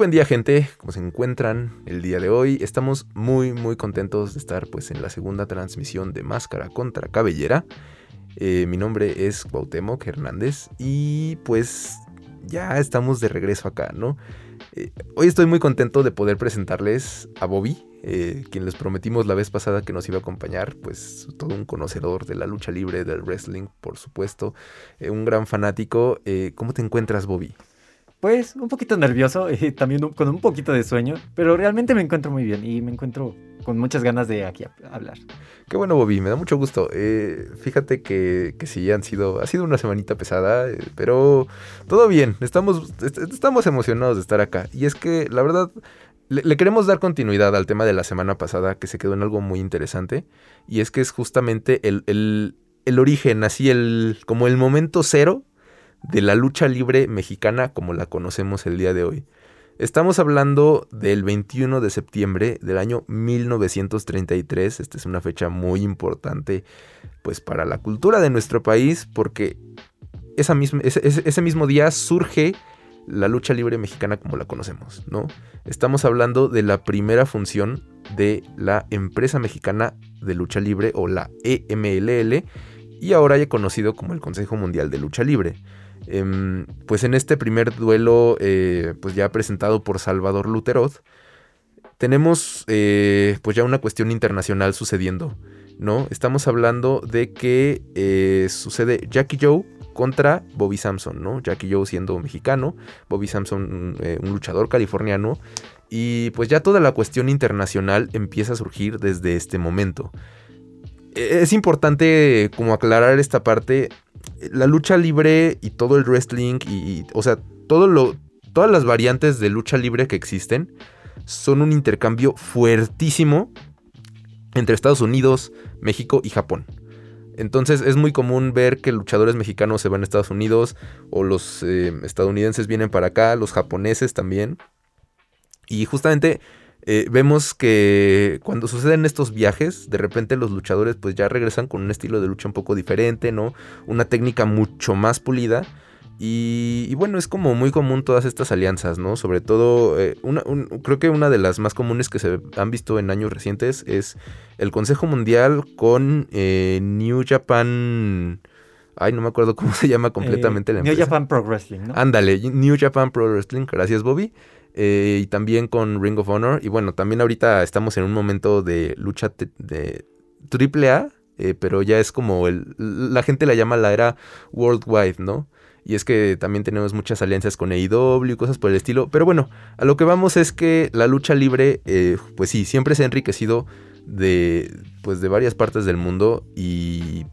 Buen día gente, ¿cómo se encuentran el día de hoy? Estamos muy muy contentos de estar pues en la segunda transmisión de Máscara contra Cabellera. Eh, mi nombre es Cuauhtémoc Hernández y pues ya estamos de regreso acá, ¿no? Eh, hoy estoy muy contento de poder presentarles a Bobby, eh, quien les prometimos la vez pasada que nos iba a acompañar, pues todo un conocedor de la lucha libre, del wrestling, por supuesto, un gran fanático. ¿Cómo te encuentras, Bobby? Pues un poquito nervioso y también con un poquito de sueño, pero realmente me encuentro muy bien y me encuentro con muchas ganas de aquí hablar. Qué bueno, Bobby, me da mucho gusto. Eh, fíjate que, sí, han sido, ha sido una semanita pesada, eh, pero todo bien, estamos, estamos emocionados de estar acá. Y es que, la verdad, le, queremos dar continuidad al tema de la semana pasada, que se quedó en algo muy interesante, y es que es justamente el, el, el origen, así el, como el momento cero de la lucha libre mexicana como la conocemos el día de hoy. Estamos hablando del 21 de septiembre del año 1933. Esta es una fecha muy importante pues para la cultura de nuestro país porque misma, ese, mismo día surge la lucha libre mexicana como la conocemos, ¿no? Estamos hablando de la primera función de la empresa mexicana de lucha libre o la EMLL y ahora ya conocido como el Consejo Mundial de Lucha Libre. Em, pues en este primer duelo, eh, pues ya presentado por Salvador Luteroth, tenemos eh, pues ya una cuestión internacional sucediendo, ¿no? Estamos hablando de que eh, sucede Jackie Joe contra Bobby Samson, ¿no? Jackie Joe siendo mexicano, Bobby Samson un luchador californiano, y pues ya toda la cuestión internacional empieza a surgir desde este momento. E-, es importante como aclarar esta parte la lucha libre y todo el wrestling y, o sea, todo lo, todas las variantes de lucha libre que existen son un intercambio fuertísimo entre Estados Unidos, México y Japón. Entonces es muy común ver que luchadores mexicanos se van a Estados Unidos o los eh, estadounidenses vienen para acá, los japoneses también. Y justamente eh, vemos que cuando suceden estos viajes, de repente los luchadores pues ya regresan con un estilo de lucha un poco diferente, ¿no? Una técnica mucho más pulida. Y, bueno, es como muy común todas estas alianzas, ¿no? Sobre todo, eh, creo que una de las más comunes que se han visto en años recientes es el Consejo Mundial con eh, New Japan... Ay, no me acuerdo cómo se llama completamente la empresa. New Japan Pro Wrestling, ¿no? Ándale, New Japan Pro Wrestling, gracias Bobby. Eh, y también con Ring of Honor. Y bueno, también ahorita estamos en un momento de lucha de triple A, eh, pero ya es como el, la gente la llama la era worldwide, ¿no? Y es que también tenemos muchas alianzas con AEW y cosas por el estilo. Pero bueno, a lo que vamos es que la lucha libre, eh, pues sí, siempre se ha enriquecido de, pues de varias partes del mundo y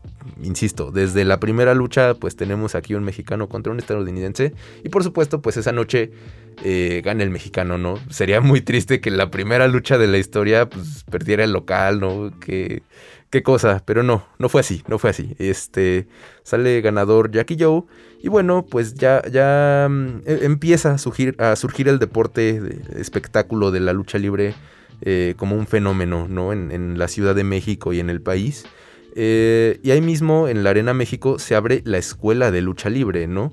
insisto, desde la primera lucha pues tenemos aquí un mexicano contra un estadounidense y por supuesto pues esa noche eh, gana el mexicano, ¿no? Sería muy triste que la primera lucha de la historia pues perdiera el local, ¿no? Que, qué cosa, pero no, no fue así, no fue así. Este, sale ganador Jackie Joe y bueno, pues ya, ya mm, e, empieza a surgir, el deporte, de espectáculo de la lucha libre eh, como un fenómeno, ¿no? En, la Ciudad de México y en el país. Eh, y ahí mismo en la Arena México se abre la escuela de lucha libre, ¿no?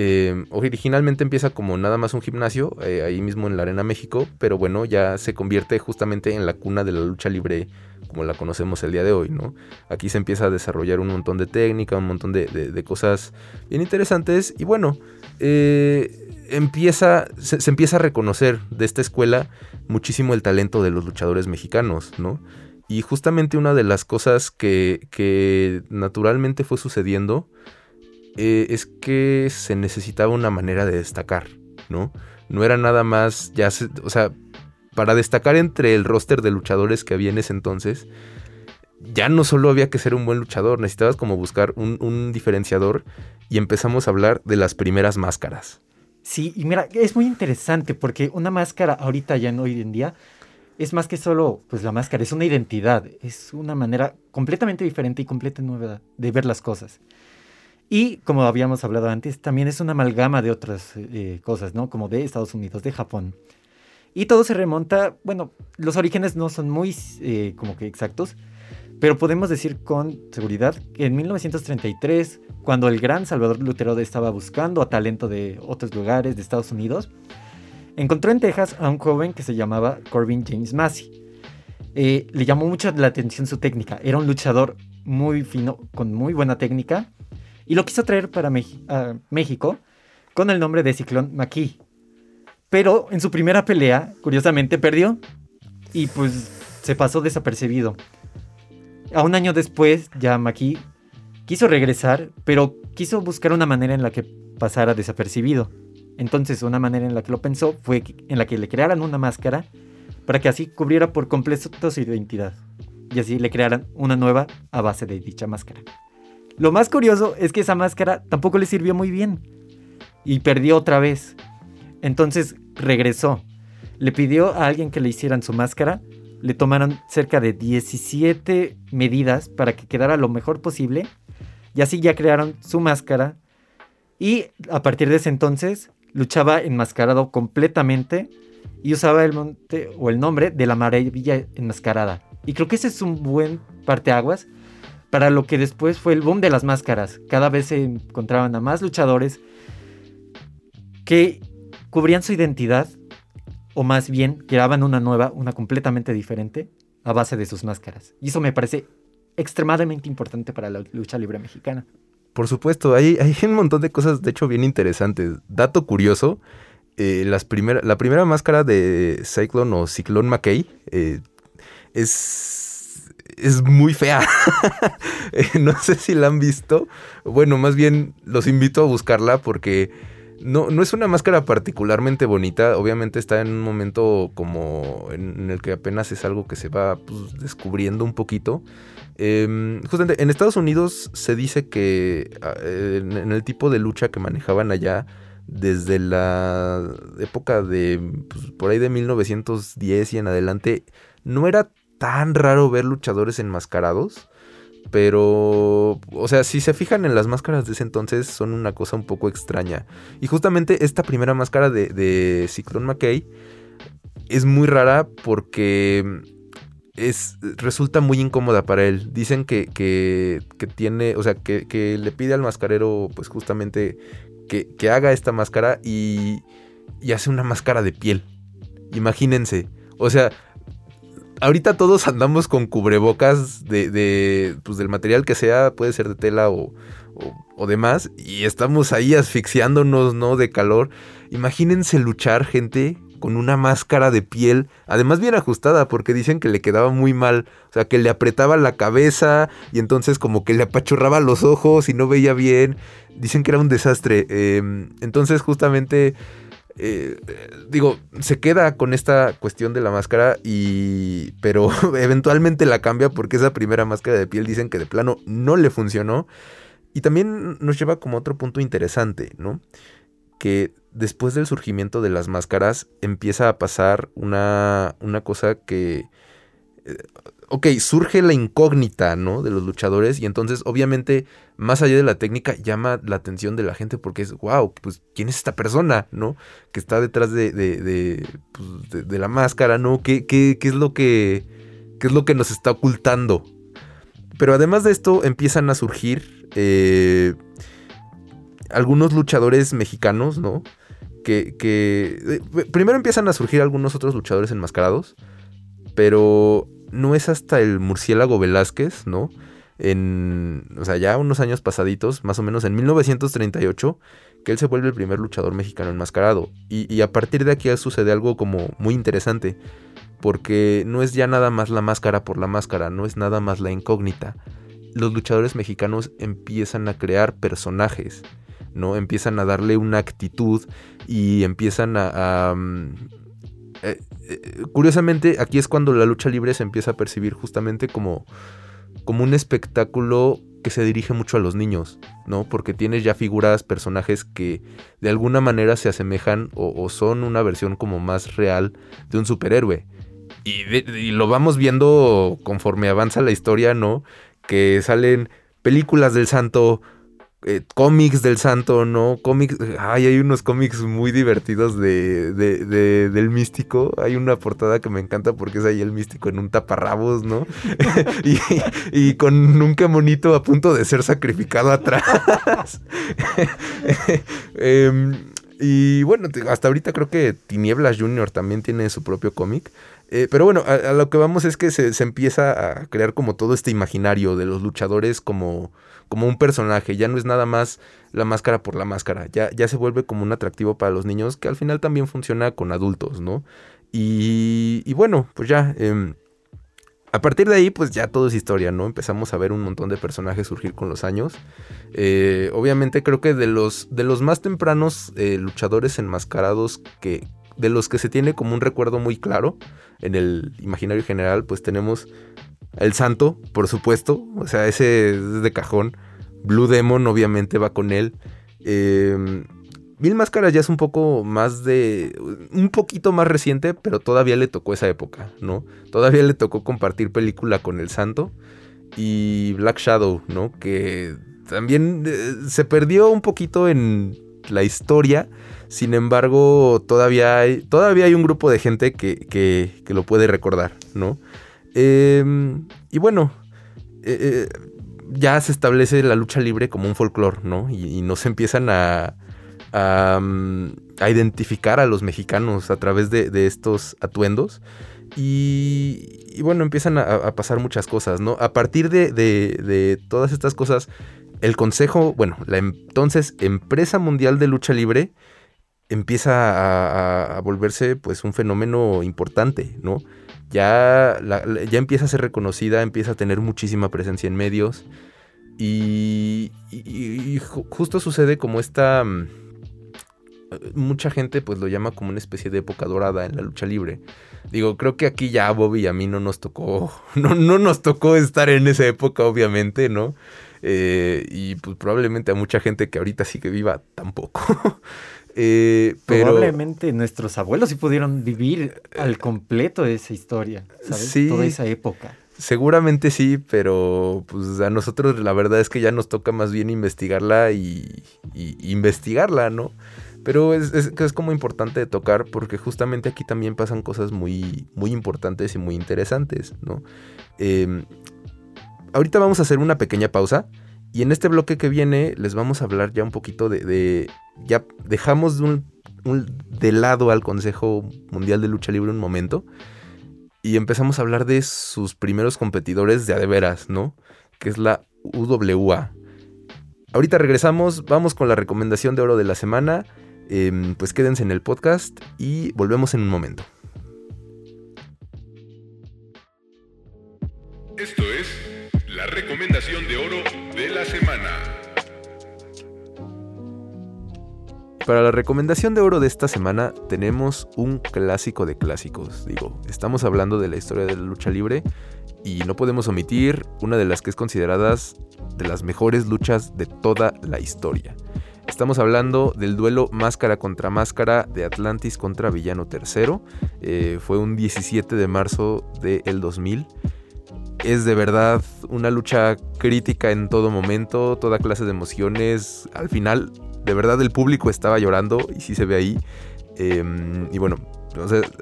Eh, originalmente empieza como nada más un gimnasio, ahí mismo en la Arena México, pero bueno, ya se convierte justamente en la cuna de la lucha libre como la conocemos el día de hoy, ¿no? Aquí se empieza a desarrollar un montón de técnica, un montón de, cosas bien interesantes y bueno, empieza, se, empieza a reconocer de esta escuela muchísimo el talento de los luchadores mexicanos, ¿no? Y justamente una de las cosas que, naturalmente fue sucediendo eh, es que se necesitaba una manera de destacar, ¿no? No era nada más, ya o sea, para destacar entre el roster de luchadores que había en ese entonces, ya no solo había que ser un buen luchador, necesitabas como buscar un, diferenciador y empezamos a hablar de las primeras máscaras. Sí, y mira, es muy interesante porque una máscara ahorita ya en hoy en día es más que solo pues la máscara, es una identidad, es una manera completamente diferente y completamente nueva de ver las cosas. Y como habíamos hablado antes, también es una amalgama de otras eh, cosas, ¿no? Como de Estados Unidos, de Japón. Y todo se remonta, bueno, los orígenes no son muy eh, como que exactos, pero podemos decir con seguridad que en 1933, cuando el gran Salvador Lutero estaba buscando a talento de otros lugares de Estados Unidos, encontró en Texas a un joven que se llamaba Corbin James Massey. Eh, le llamó mucho la atención su técnica. Era un luchador muy fino, con muy buena técnica, y lo quiso traer para México con el nombre de Ciclón McKee. Pero en su primera pelea, curiosamente, perdió y pues se pasó desapercibido. A un año después, ya McKee quiso regresar, pero quiso buscar una manera en la que pasara desapercibido. Entonces, una manera en la que lo pensó fue en la que le crearan una máscara para que así cubriera por completo su identidad. Y así le crearan una nueva a base de dicha máscara. Lo más curioso es que esa máscara tampoco le sirvió muy bien. Y perdió otra vez. Entonces regresó. Le pidió a alguien que le hicieran su máscara. Le tomaron cerca de 17 medidas para que quedara lo mejor posible. Y así ya crearon su máscara. Y a partir de ese entonces luchaba enmascarado completamente y usaba el el nombre de la maravilla enmascarada. Y creo que ese es un buen parteaguas para lo que después fue el boom de las máscaras. Cada vez se encontraban a más luchadores que cubrían su identidad o más bien creaban una nueva, una completamente diferente a base de sus máscaras. Y eso me parece extremadamente importante para la lucha libre mexicana. Por supuesto, hay, un montón de cosas, de hecho, bien interesantes. Dato curioso, eh, las la primera máscara de Cyclone o Ciclone McKay eh, es, es muy fea. Eh, no sé si la han visto. Bueno, más bien los invito a buscarla porque no, no es una máscara particularmente bonita. Obviamente está en un momento como en, el que apenas es algo que se va pues, descubriendo un poquito. Em, justamente en Estados Unidos se dice que ah, en, el tipo de lucha que manejaban allá desde la época de pues, por ahí de 1910 y en adelante no era tan raro ver luchadores enmascarados. Pero, o sea, si se fijan en las máscaras de ese entonces, son una cosa un poco extraña. Y justamente esta primera máscara de, de Cyclone McKay es muy rara porque es, resulta muy incómoda para él. Dicen que, que, tiene, o sea, que, que, le pide al mascarero, pues justamente, que, haga esta máscara y, y hace una máscara de piel. Imagínense. O sea, ahorita todos andamos con cubrebocas de, de pues del material que sea, puede ser de tela o, o, demás, y estamos ahí asfixiándonos, ¿no? De calor. Imagínense luchar, gente, con una máscara de piel, además bien ajustada, porque dicen que le quedaba muy mal, o sea, que le apretaba la cabeza y entonces como que le apachurraba los ojos y no veía bien, dicen que era un desastre, em, entonces justamente... Eh, digo, se queda con esta cuestión de la máscara y pero eventualmente la cambia porque esa primera máscara de piel dicen que de plano no le funcionó y también nos lleva como otro punto interesante, ¿no? Que después del surgimiento de las máscaras empieza a pasar una, una cosa que... Eh, ok, surge la incógnita, ¿no? De los luchadores y entonces obviamente más allá de la técnica llama la atención de la gente porque es, wow, pues ¿quién es esta persona, ¿no? Que está detrás de, de, de, pues, la máscara, ¿no? ¿Qué, qué, qué es lo que, ¿Qué es lo que nos está ocultando? Pero además de esto empiezan a surgir eh, algunos luchadores mexicanos, ¿no? que, eh, primero empiezan a surgir algunos otros luchadores enmascarados, pero no es hasta el murciélago Velázquez, ¿no? En, o sea, ya unos años pasaditos, más o menos en 1938, que él se vuelve el primer luchador mexicano enmascarado. Y, y a partir de aquí sucede algo como muy interesante, porque no es ya nada más la máscara por la máscara, no es nada más la incógnita. Los luchadores mexicanos empiezan a crear personajes ¿no? Empiezan a darle una actitud y empiezan a... Mm, eh, eh, curiosamente, aquí es cuando la lucha libre se empieza a percibir justamente como, como un espectáculo que se dirige mucho a los niños, ¿no? Porque tienes ya figuras, personajes que de alguna manera se asemejan o, son una versión como más real de un superhéroe. Y, y, lo vamos viendo conforme avanza la historia, ¿no? Que salen películas del santo, eh, cómics del santo, ¿no? Cómics, ay, hay unos cómics muy divertidos de, de, del místico. Hay una portada que me encanta porque es ahí el místico en un taparrabos, ¿no? y, con un monito a punto de ser sacrificado atrás. Em, Y bueno, hasta ahorita creo que Tinieblas Junior también tiene su propio cómic. Eh, pero bueno, a, lo que vamos es que se, empieza a crear como todo este imaginario de los luchadores como, como un personaje. Ya no es nada más la máscara por la máscara. Ya, ya se vuelve como un atractivo para los niños que al final también funciona con adultos, ¿no? Y, y bueno, pues ya... Em, a partir de ahí, pues ya todo es historia, ¿no? Empezamos a ver un montón de personajes surgir con los años. Eh, obviamente creo que de los, de los más tempranos eh, luchadores enmascarados que, de los que se tiene como un recuerdo muy claro en el imaginario general, pues tenemos el Santo, por supuesto, o sea, ese es de cajón. Blue Demon obviamente va con él. Eh, Mil Máscaras ya es un poco más de. un poquito más reciente, pero todavía le tocó esa época, ¿no? Todavía le tocó compartir película con El Santo. Y Black Shadow, ¿no? Que también eh, se perdió un poquito en la historia. Sin embargo, todavía hay, todavía hay un grupo de gente que, que, que lo puede recordar, ¿no? Em, y bueno, eh, eh, ya se establece la lucha libre como un folclore, ¿no? y no se empiezan a a, identificar a los mexicanos a través de, estos atuendos. Y, bueno, empiezan a, pasar muchas cosas, ¿no? A partir de, todas estas cosas, el Consejo, bueno, la entonces Empresa Mundial de Lucha Libre empieza a, volverse pues un fenómeno importante, ¿no? Ya, ya empieza a ser reconocida, empieza a tener muchísima presencia en medios y, justo sucede como esta mucha gente pues lo llama como una especie de época dorada en la lucha libre. Digo, creo que aquí ya a Bobby y a mí no nos tocó, no, no nos tocó estar en esa época, obviamente, ¿no? Eh, y pues probablemente a mucha gente que ahorita sí que viva tampoco. Eh, probablemente nuestros abuelos sí pudieron vivir al completo esa historia, ¿sabes? Toda esa época. Seguramente sí, pero pues a nosotros la verdad es que ya nos toca más bien investigarla y, y investigarla, ¿no? Pero es, es, como importante de tocar porque justamente aquí también pasan cosas muy, muy importantes y muy interesantes, ¿no? Em, ahorita vamos a hacer una pequeña pausa y en este bloque que viene les vamos a hablar ya un poquito de... ya dejamos de, de lado al Consejo Mundial de Lucha Libre un momento y empezamos a hablar de sus primeros competidores de adeveras, ¿no? Que es la UWA. Ahorita regresamos, vamos con la recomendación de oro de la semana Em, pues quédense en el podcast y volvemos en un momento. Esto es la recomendación de oro de la semana. Para la recomendación de oro de esta semana tenemos un clásico de clásicos. Digo, estamos hablando de la historia de la lucha libre y no podemos omitir una de las que es consideradas de las mejores luchas de toda la historia. Estamos hablando del duelo máscara contra máscara de Atlantis contra Villano III. Eh, fue un 17 de marzo del 2000. Es de verdad una lucha crítica en todo momento, toda clase de emociones. Al final, de verdad el público estaba llorando y sí se ve ahí. Em, y bueno,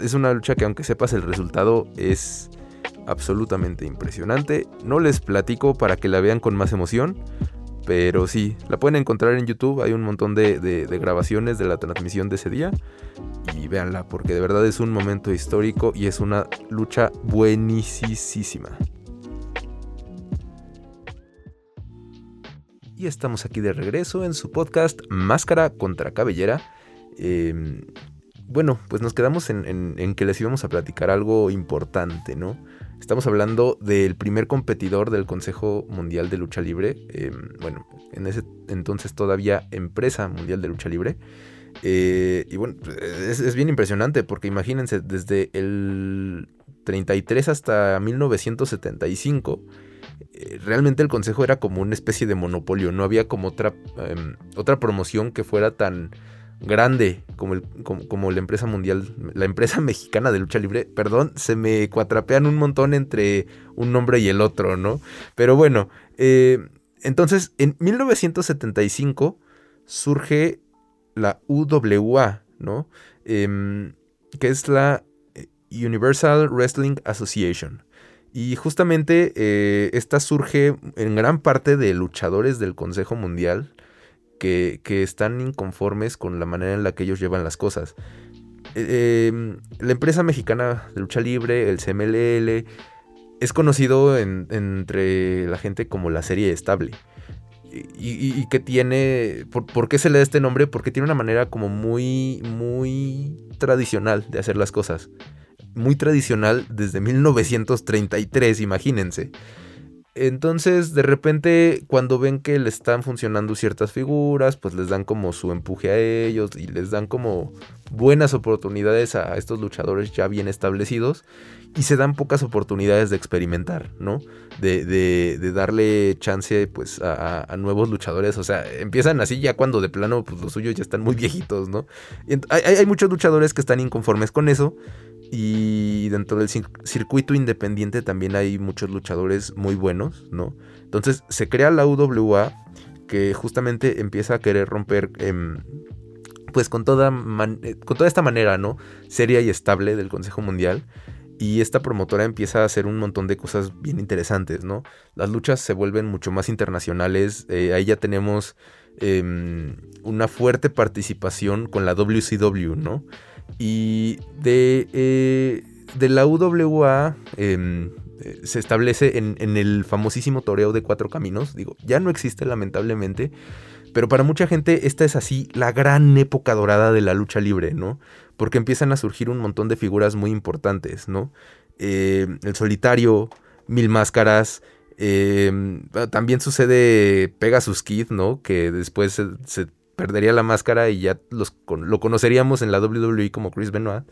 es una lucha que aunque sepas el resultado es absolutamente impresionante. No les platico para que la vean con más emoción. Pero sí, la pueden encontrar en YouTube. Hay un montón de, grabaciones de la transmisión de ese día. Y véanla, porque de verdad es un momento histórico y es una lucha buenísima. Y estamos aquí de regreso en su podcast Máscara contra Cabellera. Em, bueno, pues nos quedamos en, que les íbamos a platicar algo importante, ¿no? Estamos hablando del primer competidor del Consejo Mundial de Lucha Libre. Em, bueno, en ese entonces todavía empresa mundial de lucha libre. Eh, y bueno, es, bien impresionante porque imagínense, desde el 33 hasta 1975, eh, realmente el Consejo era como una especie de monopolio. No había como otra, em, otra promoción que fuera tan grande como, el, como, la empresa mundial, la empresa mexicana de lucha libre, perdón, se me cuatrapean un montón entre un nombre y el otro, ¿no? Pero bueno, eh, entonces en 1975 surge la UWA, ¿no? Em, que es la eh, Universal Wrestling Association. Y justamente eh, esta surge en gran parte de luchadores del Consejo Mundial que, que están inconformes con la manera en la que ellos llevan las cosas. Eh, em, la empresa mexicana de lucha libre, el CMLL, es conocido entre la gente como la serie estable. Y, que tiene, por, qué se le da este nombre? Porque tiene una manera como muy, muy tradicional de hacer las cosas. Muy tradicional desde 1933, imagínense. Entonces, de repente, cuando ven que le están funcionando ciertas figuras, pues les dan como su empuje a ellos y les dan como buenas oportunidades a estos luchadores ya bien establecidos y se dan pocas oportunidades de experimentar, ¿no? De, de, darle chance pues a, nuevos luchadores, o sea, empiezan así ya cuando de plano pues los suyos ya están muy viejitos, ¿no? hay muchos luchadores que están inconformes con eso y dentro del circuito independiente también hay muchos luchadores muy buenos, ¿no? Entonces se crea la UWA que justamente empieza a querer romper em, pues con toda, eh, con toda esta manera, ¿no? Seria y estable del Consejo Mundial. Y esta promotora empieza a hacer un montón de cosas bien interesantes, ¿no? Las luchas se vuelven mucho más internacionales. Eh, ahí ya tenemos em, una fuerte participación con la WCW, ¿no? Y de, eh, de la UWA em, se establece en, en, el famosísimo toreo de cuatro caminos. Digo, ya no existe lamentablemente. Pero para mucha gente esta es así la gran época dorada de la lucha libre, ¿no? Porque empiezan a surgir un montón de figuras muy importantes, ¿no? Eh, el solitario, Mil Máscaras, también sucede Pegasus Kid, ¿no? Que después se, perdería la máscara y ya los, lo conoceríamos en la WWE como Chris Benoit.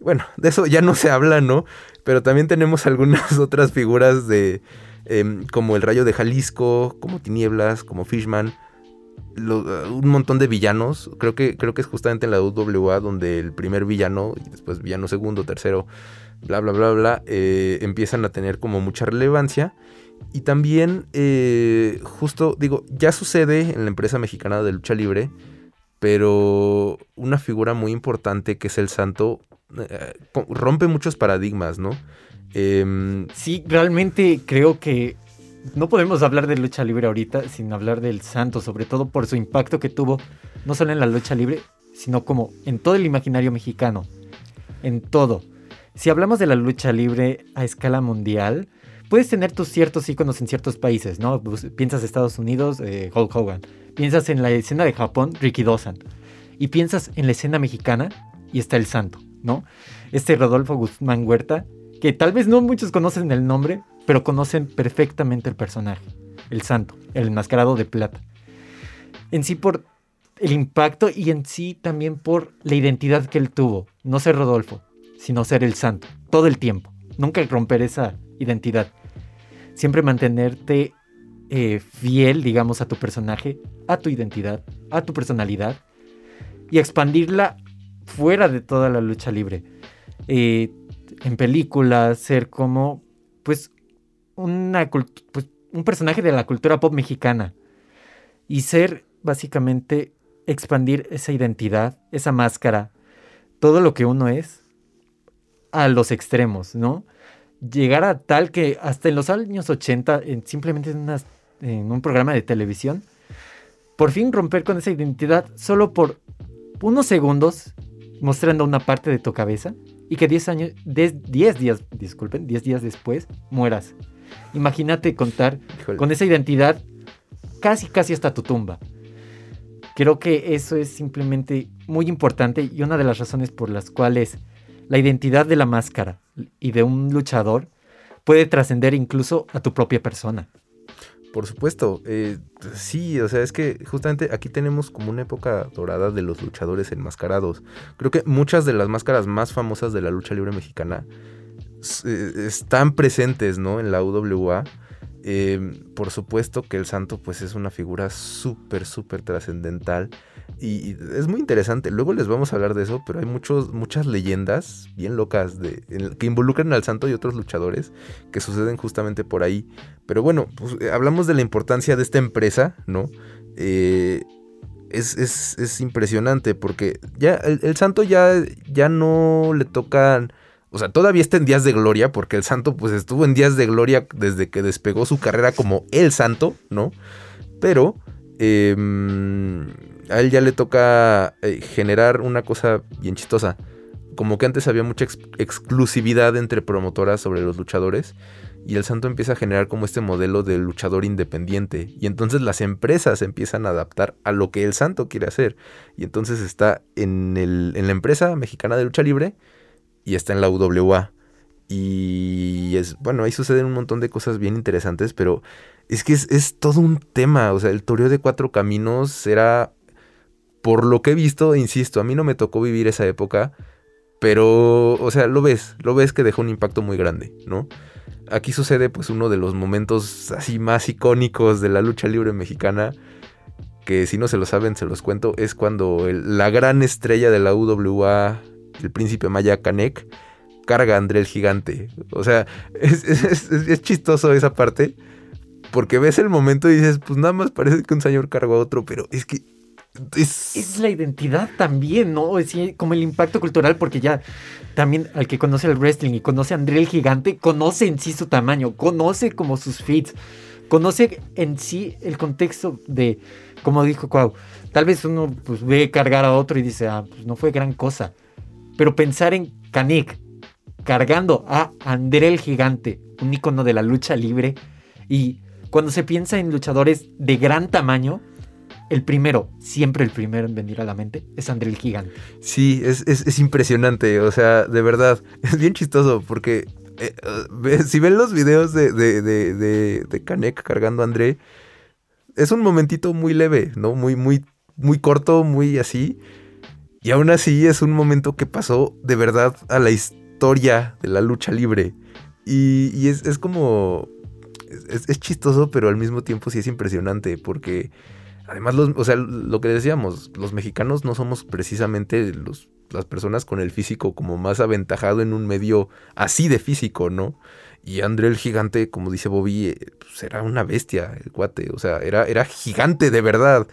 Bueno, de eso ya no se habla, ¿no? Pero también tenemos algunas otras figuras de em, como el Rayo de Jalisco, como Tinieblas, como Fishman, un montón de villanos. Creo que, creo que es justamente en la WWE donde el primer villano y después villano segundo, tercero, bla, bla, bla, bla, eh, empiezan a tener como mucha relevancia. Y también, eh, justo, digo, ya sucede en la empresa mexicana de lucha libre, pero una figura muy importante que es el santo eh, rompe muchos paradigmas, ¿no? Em, sí, realmente creo que no podemos hablar de lucha libre ahorita sin hablar del santo, sobre todo por su impacto que tuvo no solo en la lucha libre, sino como en todo el imaginario mexicano, en todo. Si hablamos de la lucha libre a escala mundial, puedes tener tus ciertos iconos en ciertos países, ¿no? Pues, piensas Estados Unidos, eh, Hulk Hogan. Piensas en la escena de Japón, Ricky Dawson. Y piensas en la escena mexicana y está el santo, ¿no? Este Rodolfo Guzmán Huerta, que tal vez no muchos conocen el nombre, pero conocen perfectamente el personaje, el santo, el enmascarado de plata. En sí por el impacto y en sí también por la identidad que él tuvo. No ser Rodolfo, sino ser el santo, todo el tiempo. Nunca romper esa identidad siempre mantenerte eh, fiel, digamos, a tu personaje, a tu identidad, a tu personalidad y expandirla fuera de toda la lucha libre. Eh, en películas, ser como, pues, una, pues, un personaje de la cultura pop mexicana y ser básicamente expandir esa identidad, esa máscara, todo lo que uno es a los extremos, ¿no? Llegar a tal que hasta en los años 80, simplemente en, en un programa de televisión, por fin romper con esa identidad solo por unos segundos, mostrando una parte de tu cabeza, y que 10 años, 10 días, disculpen, 10 días después, mueras. Imagínate contar con esa identidad casi, casi hasta tu tumba. Creo que eso es simplemente muy importante y una de las razones por las cuales la identidad de la máscara y de un luchador puede trascender incluso a tu propia persona. Por supuesto, eh, sí, o sea, es que justamente aquí tenemos como una época dorada de los luchadores enmascarados. Creo que muchas de las máscaras más famosas de la lucha libre mexicana eh, están presentes, ¿no? En la UWA. Em, por supuesto que el santo pues es una figura súper, súper trascendental y, es muy interesante. Luego les vamos a hablar de eso, pero hay muchos, muchas leyendas bien locas que involucran al santo y otros luchadores que suceden justamente por ahí. Pero bueno, pues, eh, hablamos de la importancia de esta empresa, ¿no? Eh, es, impresionante porque ya el, el, santo ya, ya no le tocan o sea, todavía está en días de gloria, porque el santo pues estuvo en días de gloria desde que despegó su carrera como el santo, ¿no? Pero em, a él ya le toca eh, generar una cosa bien chistosa. Como que antes había mucha ex- exclusividad entre promotoras sobre los luchadores. Y el santo empieza a generar como este modelo de luchador independiente. Y entonces las empresas empiezan a adaptar a lo que el santo quiere hacer. Y entonces está en, el- en la empresa mexicana de lucha libre y está en la UWA. Y es, bueno, ahí suceden un montón de cosas bien interesantes, pero es que es, es todo un tema. O sea, el toreo de cuatro caminos era, por lo que he visto, insisto, a mí no me tocó vivir esa época, pero, o sea, lo ves, lo ves que dejó un impacto muy grande, ¿no? Aquí sucede pues uno de los momentos así más icónicos de la lucha libre mexicana, que si no se lo saben, se los cuento, es cuando la gran estrella de la UWA, el príncipe Maya Canek, carga a André el gigante. O sea, es, es- es- es chistoso esa parte, porque ves el momento y dices, pues nada más parece que un señor cargó a otro, pero es que... Es, Es la identidad también, ¿no? Es como el impacto cultural, porque ya también al que conoce el wrestling y conoce a André el Gigante, conoce en sí su tamaño, conoce como sus feats, conoce en sí el contexto de, como dijo Cuau, tal vez uno pues, ve cargar a otro y dice, ah, pues no fue gran cosa. Pero pensar en Kanik cargando a André el Gigante, un icono de la lucha libre, y cuando se piensa en luchadores de gran tamaño, el primero, siempre el primero en venir a la mente, es André el Gigante. Sí, es, es- es impresionante, o sea, de verdad, es bien chistoso porque eh, eh, si ven los videos de, de, de, de, de Kanek cargando a André, es un momentito muy leve, ¿no? Muy, muy, muy corto, muy así. Y aún así es un momento que pasó de verdad a la historia de la lucha libre. Y, y es, es como... Es, es chistoso, pero al mismo tiempo sí es impresionante porque... Además, o sea, lo que decíamos, los mexicanos no somos precisamente los, las personas con el físico como más aventajado en un medio así de físico, ¿no? Y André el gigante, como dice Bobby, eh, pues era una bestia, el cuate, o sea, era, era gigante de verdad.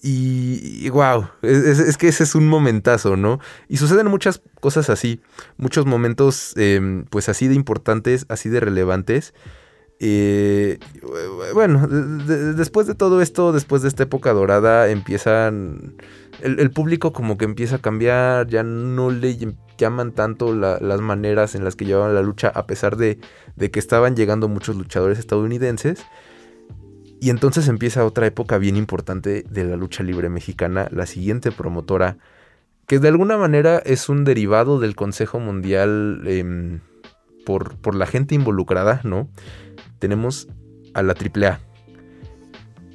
Y, wow, es que ese es un momentazo, ¿no? Y suceden muchas cosas así, muchos momentos, em, pues así de importantes, así de relevantes. Eh, bueno, de- de- después de todo esto, después de esta época dorada, empiezan. El, público como que empieza a cambiar, ya no le ll- llaman tanto la- las maneras en las que llevaban la lucha, a pesar de, de que estaban llegando muchos luchadores estadounidenses. Y entonces empieza otra época bien importante de la lucha libre mexicana, la siguiente promotora, que de alguna manera es un derivado del Consejo Mundial em, por, por la gente involucrada, ¿no? Tenemos a la AAA.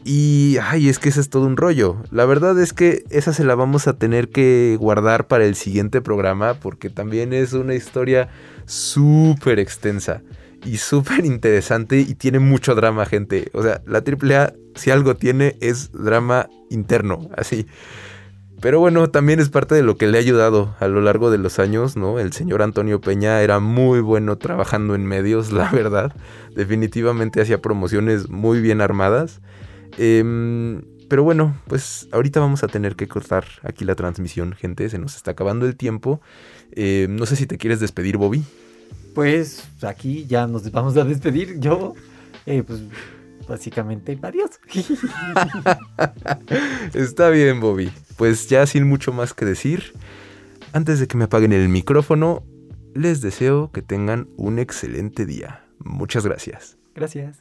Y, ay, es que ese es todo un rollo. La verdad es que esa se la vamos a tener que guardar para el siguiente programa porque también es una historia súper extensa y súper interesante y tiene mucho drama, gente. O sea, la AAA, si algo tiene, es drama interno, así. Pero bueno, también es parte de lo que le ha ayudado a lo largo de los años, ¿no? El señor Antonio Peña era muy bueno trabajando en medios, la verdad. Definitivamente hacía promociones muy bien armadas. Em, pero bueno, pues ahorita vamos a tener que cortar aquí la transmisión, gente. Se nos está acabando el tiempo. Em, no sé si te quieres despedir, Bobby. Pues aquí ya nos vamos a despedir. Yo, eh, pues básicamente, adiós. Está bien, Bobby. Pues ya sin mucho más que decir, antes de que me apaguen el micrófono, les deseo que tengan un excelente día. Muchas gracias. Gracias.